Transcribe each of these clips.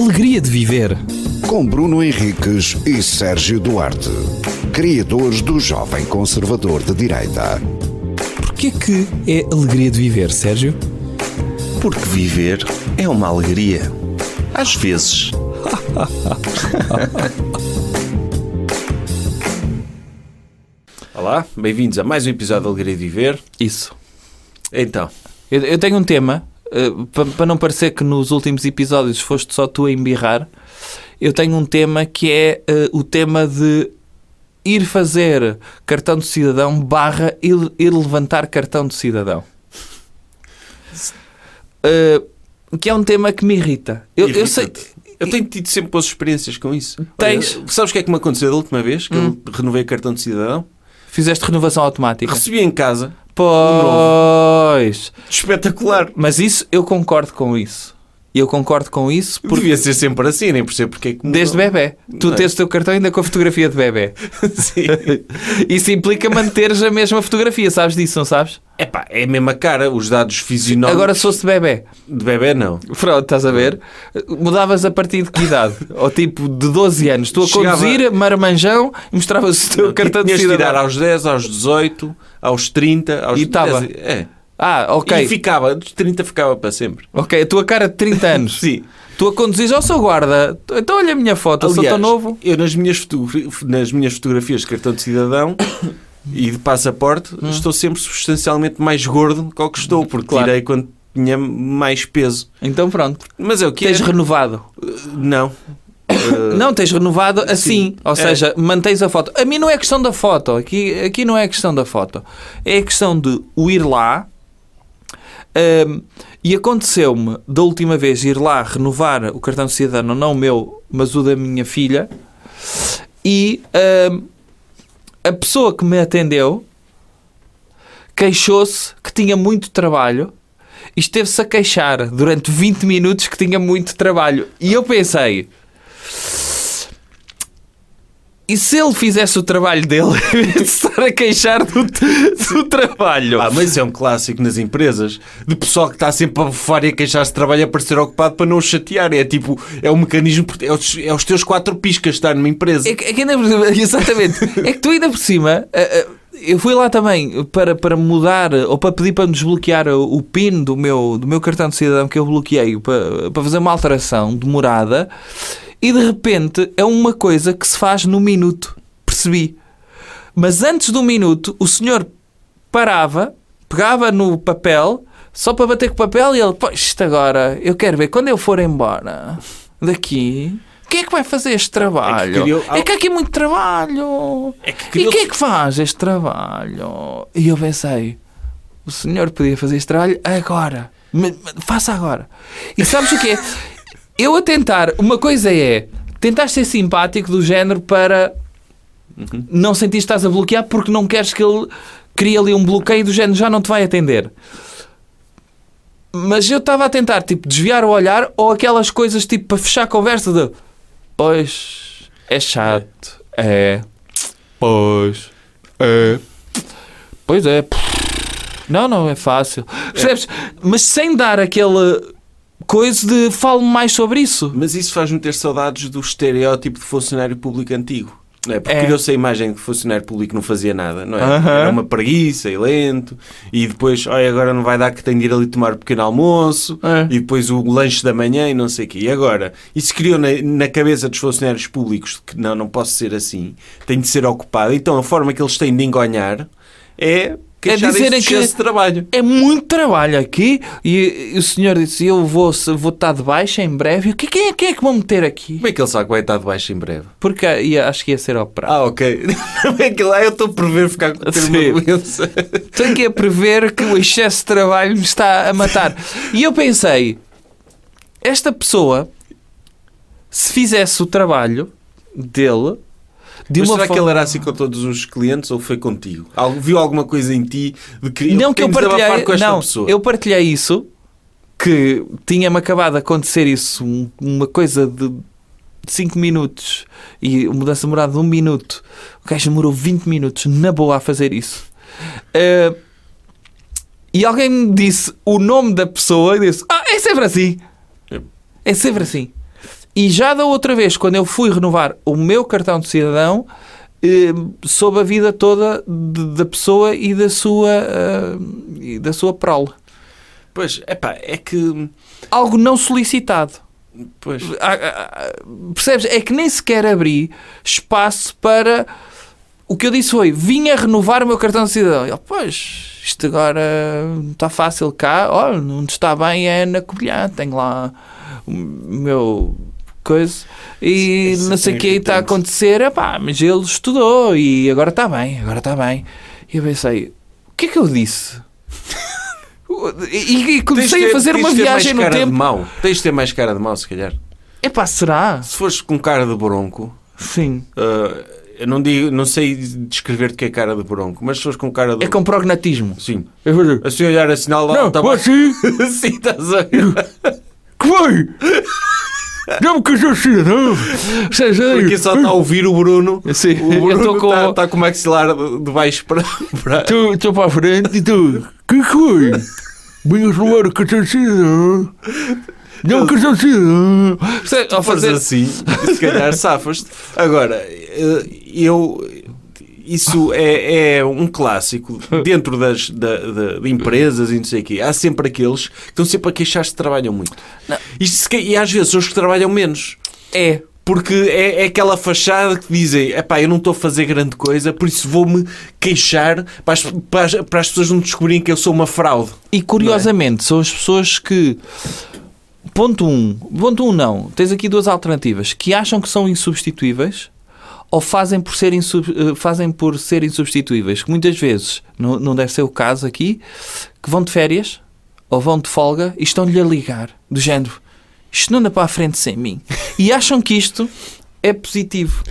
alegria de viver. Com Bruno Henriques e Sérgio Duarte, criadores do Jovem Conservador de Direita. Porquê que é alegria de viver, Sérgio? Porque viver é uma alegria. Às vezes. Olá, bem-vindos a mais um episódio de Alegria de Viver. Isso. Então, Eu, eu tenho um tema, para não parecer que nos últimos episódios foste só tu a embirrar, eu tenho um tema que é eh, o tema de ir fazer cartão de cidadão barra ir, ir levantar cartão de cidadão. Eh, que é um tema que me irrita. Eu, eu sei... Eu tenho tido sempre boas experiências com isso. Tens? Olha, sabes o que é que me aconteceu da última vez que Hum. eu renovei o cartão de cidadão? Fizeste renovação automática. Recebi em casa. Pois. Espetacular. Mas isso, eu concordo com isso. Eu concordo com isso porque Devia ser sempre assim, nem percebo porque é que mudou. desde bebê. Tu Não é? tens o teu cartão ainda com a fotografia de bebê. Sim. Isso implica manteres a mesma fotografia, sabes disso, não sabes? Epá, é a mesma cara, os dados fisionómicos Agora se fosse de bebê. de bebê não. Pronto, estás a ver? Mudavas a partir de que idade? Ou tipo de 12 anos. Tu a Chegava- conduzir, marmanjão, e mostravas o teu cartão de de tirar cidadão. aos 10, aos 18, aos 30, aos E tava. 10, É. Ah, ok. E ficava, dos 30 ficava para sempre. Ok, a tua cara de 30 anos. Sim. Tu a conduzis ao seu guarda. Então olha a minha foto, eu sou tão novo. Eu nas minhas, fotogra- nas minhas fotografias de cartão de cidadão e de passaporte estou sempre substancialmente mais gordo que o que estou, porque Claro. tirei quando tinha mais peso. Então pronto. Mas é o que Tens é? renovado. Não. Não, tens renovado assim. sim. Ou É. seja, mantens a foto. A mim não é questão da foto. Aqui, aqui não é questão da foto. É questão de o ir lá. Hum, e aconteceu-me da última vez ir lá renovar o cartão de cidadão, não o meu, mas o da minha filha. E hum, a pessoa que me atendeu queixou-se que tinha muito trabalho e esteve-se a queixar durante 20 minutos que tinha muito trabalho. E eu pensei. E se ele fizesse o trabalho dele de estar a queixar do, do trabalho? Ah, mas é um clássico nas empresas de pessoal que está sempre a bufar e a queixar-se de trabalho a parecer ocupado para não o chatear. É tipo, é um mecanismo, é os, é os teus quatro piscas estar numa empresa. É que, é que ainda exatamente. É que tu ainda por cima, ah, ah, eu fui lá também para, para mudar ou para pedir para me desbloquear o, PIN do meu, do meu cartão de cidadão que eu bloqueei para, para fazer uma alteração de morada e de repente é uma coisa que se faz no minuto. Percebi. Mas antes do minuto, o senhor parava, pegava no papel, só para bater com o papel e ele, pois isto agora, eu quero ver, quando eu for embora daqui, quem é que vai fazer este trabalho? É criou- que, há aqui muito trabalho. É que E criou- quem é que faz este trabalho? E eu pensei, o senhor podia fazer este trabalho agora. Me- me- faça agora. E sabes o que é? Eu a tentar, uma coisa é tentar ser simpático do género para não sentir que estás a bloquear porque não queres que ele crie ali um bloqueio do género já não te vai atender. Mas eu estava a tentar tipo desviar o olhar ou aquelas coisas tipo para fechar a conversa de pois é chato, é, pois. É, pois é, não, não é fácil, percebes? Mas sem dar aquele coisa de falo mais sobre isso. Mas isso faz-me ter saudades do estereótipo de funcionário público antigo. É? Porque É. criou-se a imagem de que funcionário público não fazia nada, não é? Era uma preguiça e lento, e depois, olha, agora não vai dar que tenho de ir ali tomar um pequeno almoço, É. e depois o lanche da manhã e não sei o quê. E agora, isso criou na, na cabeça dos funcionários públicos que não, não posso ser assim, tenho de ser ocupado. Então a forma que eles têm de engonhar é queixarem-se dizerem de que- de trabalho. É muito trabalho aqui e, e o senhor disse eu vou, vou estar de baixa em breve. E o que- Quem é, quem é que vão meter aqui? Como é que ele sabe que vai estar de baixo em breve? Porque ia, acho que ia ser operado. Ah, ok. é que lá eu estou a prever ficar com ter uma doença. Tenho que a prever que o excesso de trabalho me está a matar. E eu pensei, esta pessoa, se fizesse o trabalho dele, de Mas uma será que forma... ele era assim com todos os clientes ou foi contigo? Algo- Viu alguma coisa em ti de que Não que eu partilhei, com esta não, pessoa? eu partilhei isso, que tinha-me acabado de acontecer isso, um- uma coisa de 5 minutos e a mudança demorada de 1 minuto. O gajo demorou 20 minutos na boa a fazer isso. Eh, e alguém me disse o nome da pessoa e disse: Ah, é sempre assim. É sempre assim. E já da outra vez, quando eu fui renovar o meu cartão de cidadão, eh, soube a vida toda de- da pessoa e da sua, eh, e da sua prole. Pois, epá, é que... Algo não solicitado. Pois, Ah, ah, ah, Percebes? É que nem sequer abri espaço para. O que eu disse foi: vinha renovar o meu cartão de cidadão. Ele, pois, isto agora não está fácil cá. Olha, onde está bem é na Covilhã. Tenho lá o meu coisa. E Isso não sei é o que está a irritante. acontecer. Epá, mas ele estudou e agora está bem. Agora está bem. E eu pensei: o que é que eu disse? E, e comecei de a ter- fazer uma ter viagem no cara tempo. De mau. Tens de ter mais cara de mau, se calhar. Epá, será? Se fores com cara de bronco, Sim. ah, eu não, digo, não sei descrever-te que é cara de bronco, mas se fores com cara de É com prognatismo. Sim. Vou dizer, Assim olhar assim lá, Não, tá você- Sim, estás a que foi? Não-me casou cidadão. Porque só está a ouvir o Bruno. Sim, O Bruno estou com- está, está com o maxilar de baixo para. para... Estou para a frente e tu. Que foi? Vinhas levar o cartão de cidadão. Não de cidadão. Percebe? Ao fazer assim, se calhar safas-te. Agora, eh, eu. Isso é, é um clássico dentro das da, de empresas e não sei o quê. Há sempre aqueles que estão sempre a queixar-se que trabalham muito. Isto e às vezes são os que trabalham menos. É. Porque é, é aquela fachada que dizem epá, eu não estou a fazer grande coisa, por isso vou-me queixar para as, para as- para as pessoas não descobrirem que eu sou uma fraude. E curiosamente, são as pessoas que. Ponto 1. Um, ponto 1 um, não. Tens aqui duas alternativas. Que acham que são insubstituíveis ou fazem por ser, insub- eh, fazem por ser insubstituíveis. Que muitas vezes, não, não deve ser o caso aqui, que vão de férias ou vão de folga e estão-lhe a ligar. Do género. Isto não anda para a frente sem mim. E acham que isto é positivo.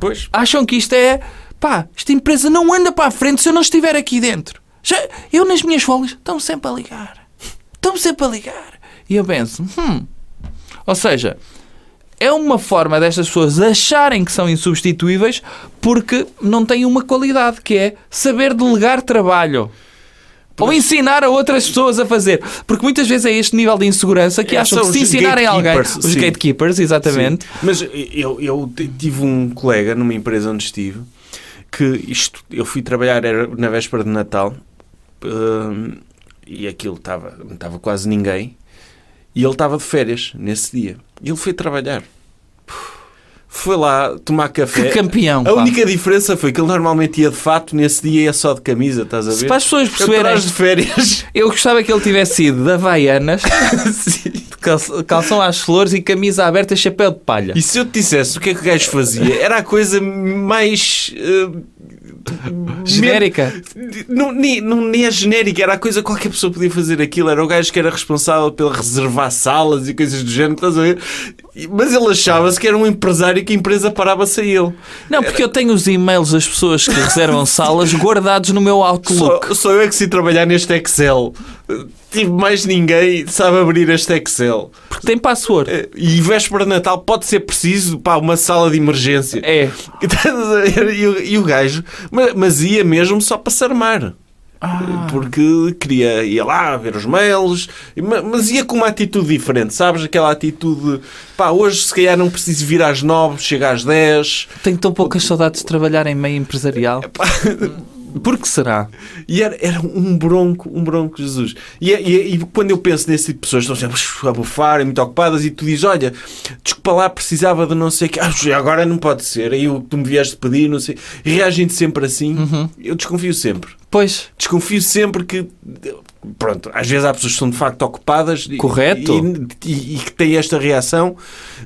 Pois. Acham que isto é. Pá, esta empresa não anda para a frente se eu não estiver aqui dentro. Já, eu nas minhas folgas estão sempre a ligar. Estão sempre a ligar. E eu penso, hum. Ou seja, é uma forma destas pessoas acharem que são insubstituíveis porque não têm uma qualidade que é saber delegar trabalho. Ou ensinar a outras pessoas a fazer. Porque muitas vezes é este nível de insegurança que É, acham que se ensinarem a alguém. Os sim. gatekeepers, exatamente. Sim. Mas eu, eu tive um colega numa empresa onde estive que isto, eu fui trabalhar na véspera de Natal hum, e aquilo estava, estava quase ninguém e ele estava de férias nesse dia. E ele foi trabalhar. Foi lá tomar café. Que campeão. A pá. única diferença foi que ele normalmente ia de fato, nesse dia ia só de camisa, estás a ver? Se para as pessoas Eu perceberem, traz de férias. eu gostava que ele tivesse ido de Havaianas, de calção às flores e camisa aberta e chapéu de palha. E se eu te dissesse o que é que o gajo fazia, era a coisa mais. eh, Genérica. Não, nem, não, nem é genérica, era a coisa que qualquer pessoa podia fazer aquilo. Era o gajo que era responsável pelo reservar salas e coisas do género, estás a ver? Mas ele achava-se que era um empresário que a empresa parava-se a ele. Não, porque eu tenho os e-mails das pessoas que reservam salas guardados no meu Outlook. Só, só eu é que sei trabalhar neste Excel. Tive mais ninguém sabe abrir este Excel. Porque tem password. Eh, E véspera de Natal pode ser preciso para uma sala de emergência. É. E, o- e o gajo, mas, mas ia mesmo só para se armar. Ah. Porque queria ir lá ver os mails, ma- mas ia com uma atitude diferente, sabes? Aquela atitude, pá, hoje se calhar não preciso vir às nove, chega às dez. Tenho tão poucas saudades de trabalhar em meio empresarial. Por que será? E era, era um bronco, um bronco, Jesus. E, e- e quando eu penso nesse tipo de pessoas, estão sempre a bufar, muito ocupadas, e tu dizes: Olha, desculpa lá, precisava de não sei o que, ah, agora não pode ser, aí o que tu me vieste pedir, não sei. E reagem sempre assim, Uhum. eu desconfio sempre. Pois, Desconfio sempre que. Pronto, às vezes há pessoas que são de facto ocupadas e- Correto. E, que têm esta reação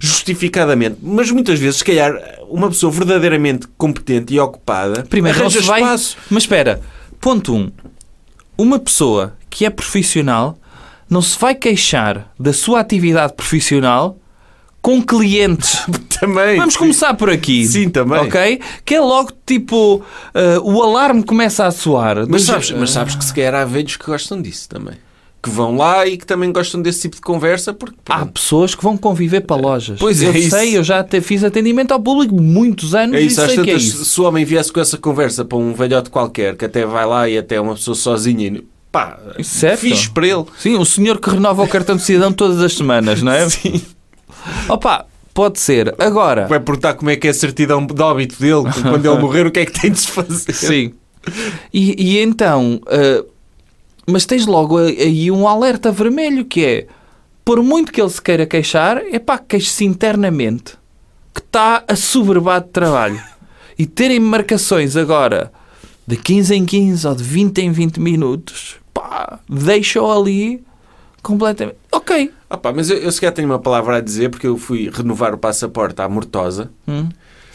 justificadamente. Mas muitas vezes, se calhar, uma pessoa verdadeiramente competente e ocupada primeiro arranja vai. espaço. Mas espera, ponto 1. Um, uma pessoa que é profissional não se vai queixar da sua atividade profissional com clientes. Também. Vamos sim. começar por aqui. Sim, também. Ok? Que é logo tipo. ah, o alarme começa a soar. Mas Mas, sabes, mas sabes que se calhar há velhos que gostam disso também. Que vão lá e que também gostam desse tipo de conversa porque. Há pronto, pessoas que vão conviver para lojas. Pois é eu isso. sei, eu já até fiz atendimento ao público muitos anos É e isso, às sei que é isso. se o homem viesse com essa conversa para um velhote qualquer que até vai lá e até é uma pessoa sozinha, e, pá, Certo. fixe para ele. Sim, o senhor que renova o cartão de cidadão todas as semanas, não é? Sim. Opa, Pode ser. Agora, Vai perguntar como é que é a certidão de óbito dele, quando ele morrer, o que é que tem de se fazer? sim. E, e então, ah, mas tens logo aí um alerta vermelho que é, por muito que ele se queira queixar, é pá, queixe-se internamente que está assoberbado de trabalho. E terem marcações agora de 15 em 15 ou de 20 em 20 minutos, pá, deixa-o ali completamente. Ok. Ah pá, mas eu, eu sequer tenho uma palavra a dizer porque eu fui renovar o passaporte à Mortosa Hum.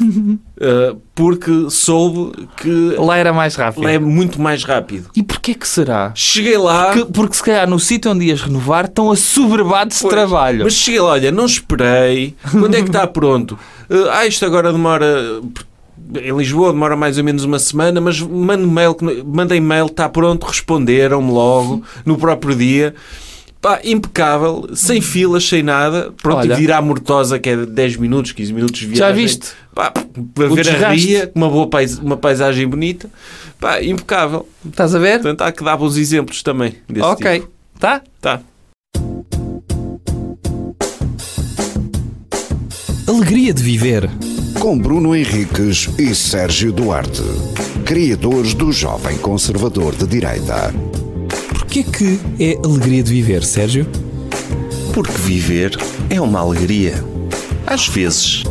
uh, porque soube que Lá era mais rápido. lá é muito mais rápido. E porquê que será? Cheguei lá. Que- porque se calhar no sítio onde ias renovar estão assoberbados de trabalho. Mas cheguei lá, olha, não esperei. Quando é que está pronto? Uh, ah, isto agora demora. Em Lisboa demora mais ou menos uma semana, mas mando mail, mandei mail, está pronto, responderam-me logo, no próprio dia. Pá, impecável, sem filas, sem nada. Pronto, Olha. e Mortosa, que é 10 minutos, 15 minutos de Já viagem. viste? Pá, para O ver a desgaste. ria, uma boa pais, uma paisagem bonita. Pá, impecável. Estás a ver? Portanto, há que dar bons exemplos também desse ok. tipo. Tá? Tá. Alegria de viver. Com Bruno Henriques e Sérgio Duarte, criadores do Jovem Conservador de Direita. Porquê que é alegria de viver, Sérgio? Porque viver é uma alegria. Às vezes.